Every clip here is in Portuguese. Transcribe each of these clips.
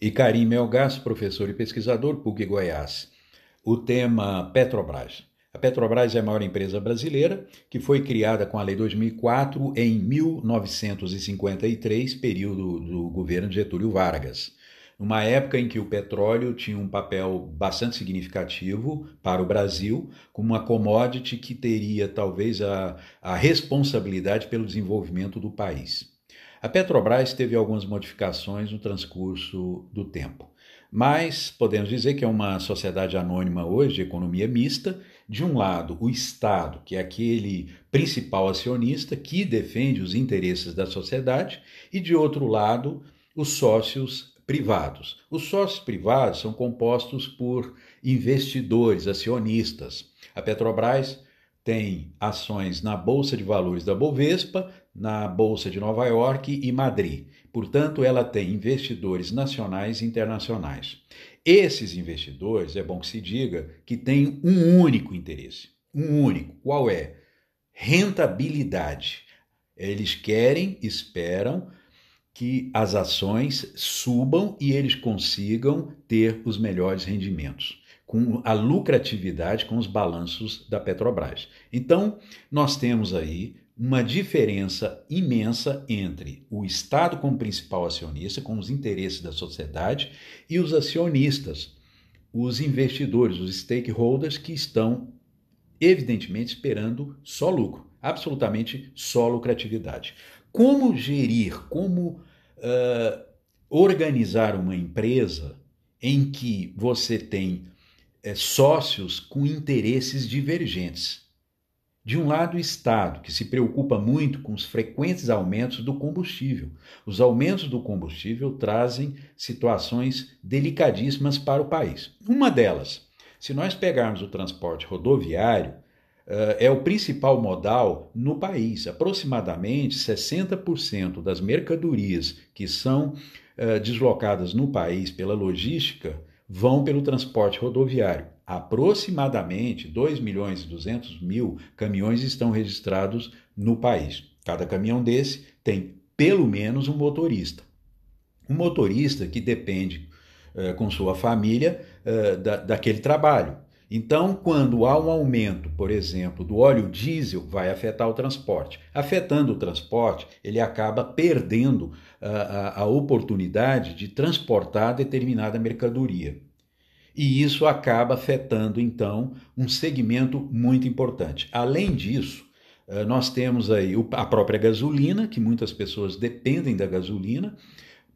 e Karim Melgas, professor e pesquisador PUC Goiás. O tema Petrobras. A Petrobras é a maior empresa brasileira, que foi criada com a Lei 2004 em 1953, período do governo Getúlio Vargas. Numa época em que o petróleo tinha um papel bastante significativo para o Brasil, como uma commodity que teria talvez a, a responsabilidade pelo desenvolvimento do país. A Petrobras teve algumas modificações no transcurso do tempo, mas podemos dizer que é uma sociedade anônima hoje de economia mista. De um lado, o Estado, que é aquele principal acionista que defende os interesses da sociedade, e de outro lado, os sócios privados. Os sócios privados são compostos por investidores, acionistas. A Petrobras tem ações na Bolsa de Valores da Bovespa, na Bolsa de Nova York e Madrid. Portanto, ela tem investidores nacionais e internacionais. Esses investidores, é bom que se diga, que têm um único interesse. Um único. Qual é? Rentabilidade. Eles querem, esperam que as ações subam e eles consigam ter os melhores rendimentos com a lucratividade com os balanços da Petrobras. Então, nós temos aí uma diferença imensa entre o Estado como principal acionista, com os interesses da sociedade, e os acionistas, os investidores, os stakeholders que estão, evidentemente, esperando só lucro, absolutamente só lucratividade. Como gerir, como uh, organizar uma empresa em que você tem é, sócios com interesses divergentes. De um lado, o Estado, que se preocupa muito com os frequentes aumentos do combustível. Os aumentos do combustível trazem situações delicadíssimas para o país. Uma delas, se nós pegarmos o transporte rodoviário, eh, é o principal modal no país. Aproximadamente 60% das mercadorias que são eh, deslocadas no país pela logística vão pelo transporte rodoviário. Aproximadamente 2 milhões e 200 mil caminhões estão registrados no país. Cada caminhão desse tem pelo menos um motorista. Um motorista que depende eh, com sua família eh, da, daquele trabalho. Então, quando há um aumento, por exemplo, do óleo diesel, vai afetar o transporte. Afetando o transporte, ele acaba perdendo a, a, a oportunidade de transportar determinada mercadoria. E isso acaba afetando, então, um segmento muito importante. Além disso, eh, nós temos aí a própria gasolina, que muitas pessoas dependem da gasolina,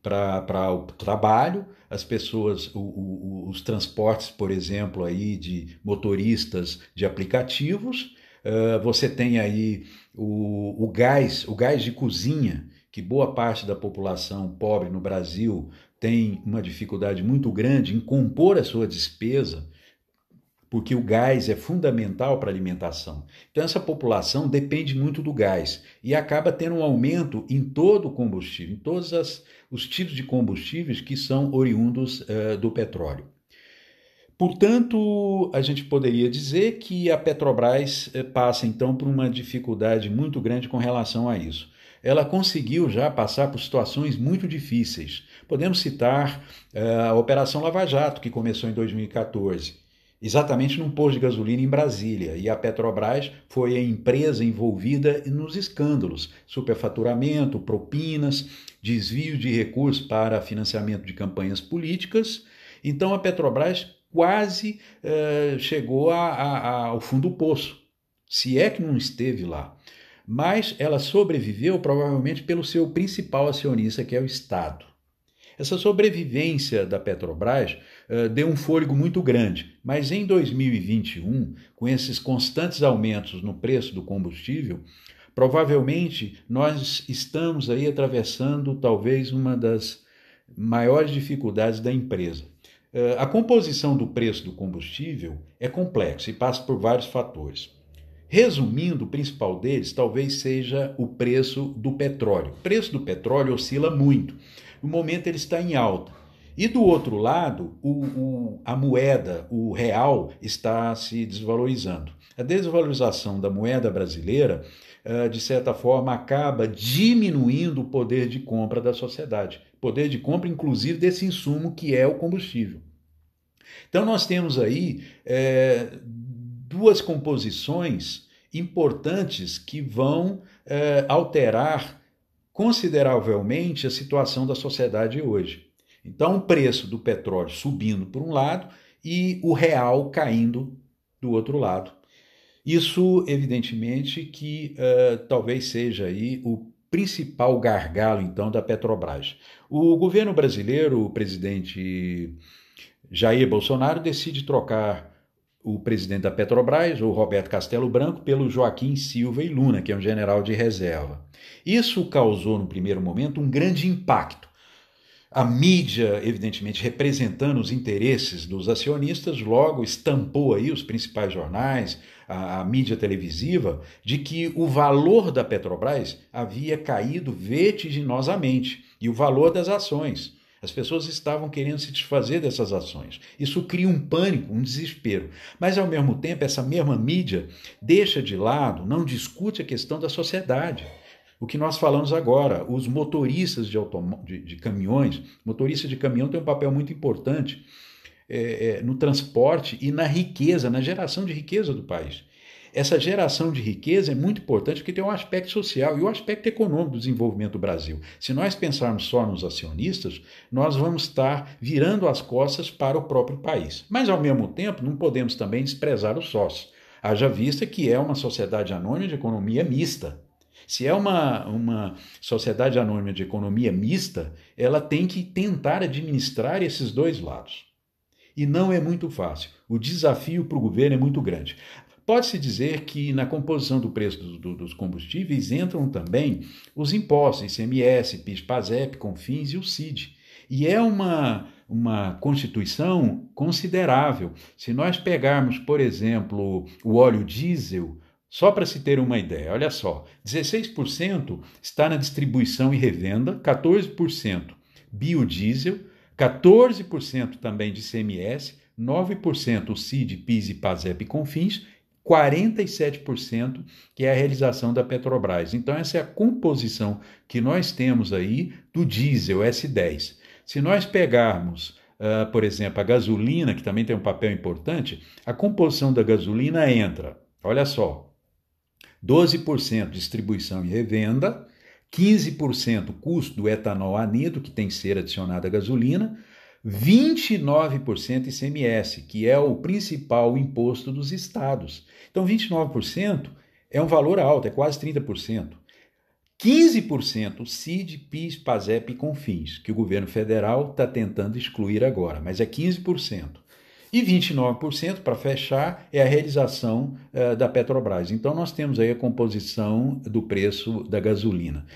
para o trabalho, as pessoas, o, o, os transportes, por exemplo, aí de motoristas de aplicativos, uh, você tem aí o, o gás, o gás de cozinha, que boa parte da população pobre no Brasil tem uma dificuldade muito grande em compor a sua despesa porque o gás é fundamental para a alimentação. Então, essa população depende muito do gás e acaba tendo um aumento em todo o combustível, em todos as, os tipos de combustíveis que são oriundos uh, do petróleo. Portanto, a gente poderia dizer que a Petrobras uh, passa então por uma dificuldade muito grande com relação a isso. Ela conseguiu já passar por situações muito difíceis. Podemos citar uh, a Operação Lava Jato, que começou em 2014 exatamente num posto de gasolina em Brasília. E a Petrobras foi a empresa envolvida nos escândalos: superfaturamento, propinas, desvio de recursos para financiamento de campanhas políticas. Então a Petrobras quase uh, chegou a, a, ao fundo do poço, se é que não esteve lá. Mas ela sobreviveu provavelmente pelo seu principal acionista, que é o Estado. Essa sobrevivência da Petrobras uh, deu um fôlego muito grande, mas em 2021, com esses constantes aumentos no preço do combustível, provavelmente nós estamos aí atravessando talvez uma das maiores dificuldades da empresa. Uh, a composição do preço do combustível é complexa e passa por vários fatores. Resumindo, o principal deles talvez seja o preço do petróleo. O preço do petróleo oscila muito no momento ele está em alta. E do outro lado, o, o, a moeda, o real, está se desvalorizando. A desvalorização da moeda brasileira, uh, de certa forma, acaba diminuindo o poder de compra da sociedade, poder de compra, inclusive desse insumo que é o combustível. Então, nós temos aí é, duas composições importantes que vão é, alterar consideravelmente a situação da sociedade hoje. Então, o preço do petróleo subindo por um lado e o real caindo do outro lado. Isso, evidentemente, que uh, talvez seja aí o principal gargalo, então, da Petrobras. O governo brasileiro, o presidente Jair Bolsonaro, decide trocar o presidente da Petrobras, o Roberto Castelo Branco, pelo Joaquim Silva e Luna, que é um general de reserva. Isso causou, no primeiro momento, um grande impacto. A mídia, evidentemente, representando os interesses dos acionistas, logo estampou aí os principais jornais, a, a, mídia televisiva, de que o valor da Petrobras havia caído vertiginosamente e o valor das ações. As pessoas estavam querendo se desfazer dessas ações. Isso cria um pânico, um desespero. Mas, ao mesmo tempo, essa mesma mídia deixa de lado, não discute a questão da sociedade. O que nós falamos agora, os motoristas de, de, de caminhões, motorista de caminhão tem um papel muito importante é, é, no transporte e na riqueza, na geração de riqueza do país. Essa geração de riqueza é muito importante porque tem um aspecto social e o um aspecto econômico do desenvolvimento do Brasil. Se nós pensarmos só nos acionistas, nós vamos estar virando as costas para o próprio país. Mas, ao mesmo tempo, não podemos também desprezar os sócios. Haja vista que é uma sociedade anônima de economia mista. Se é uma, uma sociedade anônima de economia mista, ela tem que tentar administrar esses dois lados. E não é muito fácil. O desafio para o governo é muito grande. Pode-se dizer que na composição do preço do, do, dos combustíveis entram também os impostos, ICMS, PIS, PASEP, CONFINS e o CID. E é uma, uma constituição considerável. Se nós pegarmos, por exemplo, o óleo diesel, só para se ter uma ideia, olha só, 16% está na distribuição e revenda, 14% biodiesel, 14% também de CMS, 9% o CID, PIS e PASEP e CONFINS 47%, que é a realização da Petrobras. Então, essa é a composição que nós temos aí do diesel S10. Se nós pegarmos, uh, por exemplo, a gasolina, que também tem um papel importante, a composição da gasolina entra, olha só, 12% distribuição e revenda, 15% custo do etanol anido, que tem que ser adicionado à gasolina, 29% ICMS, que é o principal imposto dos estados. Então, 29% é um valor alto, é quase 30%. 15% CID, PIS, PASEP e CONFINS, que o governo federal está tentando excluir agora, mas é 15%. E 29%, para fechar, é a realização uh, da Petrobras. Então, nós temos aí a composição do preço da gasolina.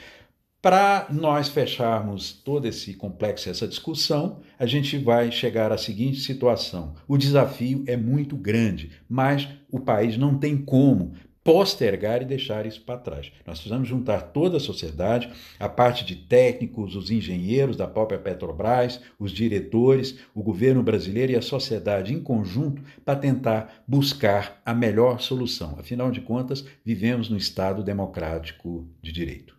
Para nós fecharmos todo esse complexo, essa discussão, a gente vai chegar à seguinte situação: o desafio é muito grande, mas o país não tem como postergar e deixar isso para trás. Nós precisamos juntar toda a sociedade, a parte de técnicos, os engenheiros da própria Petrobras, os diretores, o governo brasileiro e a sociedade em conjunto para tentar buscar a melhor solução. Afinal de contas, vivemos no Estado democrático de direito.